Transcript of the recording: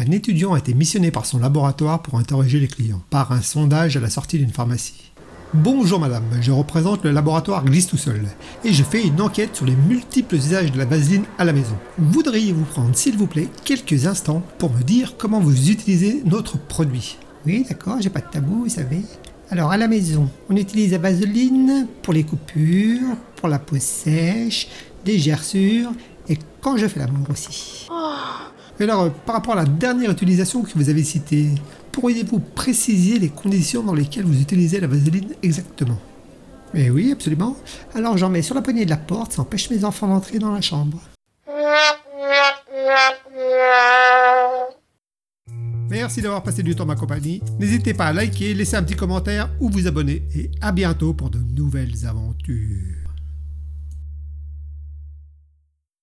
Un étudiant a été missionné par son laboratoire pour interroger les clients, par un sondage à la sortie d'une pharmacie. Bonjour madame, je représente le laboratoire Glisse tout seul et je fais une enquête sur les multiples usages de la vaseline à la maison. Voudriez-vous prendre s'il vous plaît quelques instants pour me dire comment vous utilisez notre produit? Oui, d'accord, j'ai pas de tabou, vous savez. Alors, à la maison, on utilise la vaseline pour les coupures, pour la peau sèche, des gerçures et quand je fais l'amour aussi. Et alors, euh, par rapport à la dernière utilisation que vous avez citée, pourriez-vous préciser les conditions dans lesquelles vous utilisez la vaseline exactement? Mais oui, absolument. Alors j'en mets sur la poignée de la porte, ça empêche mes enfants d'entrer dans la chambre. Merci d'avoir passé du temps ma compagnie. N'hésitez pas à liker, laisser un petit commentaire ou vous abonner. Et à bientôt pour de nouvelles aventures.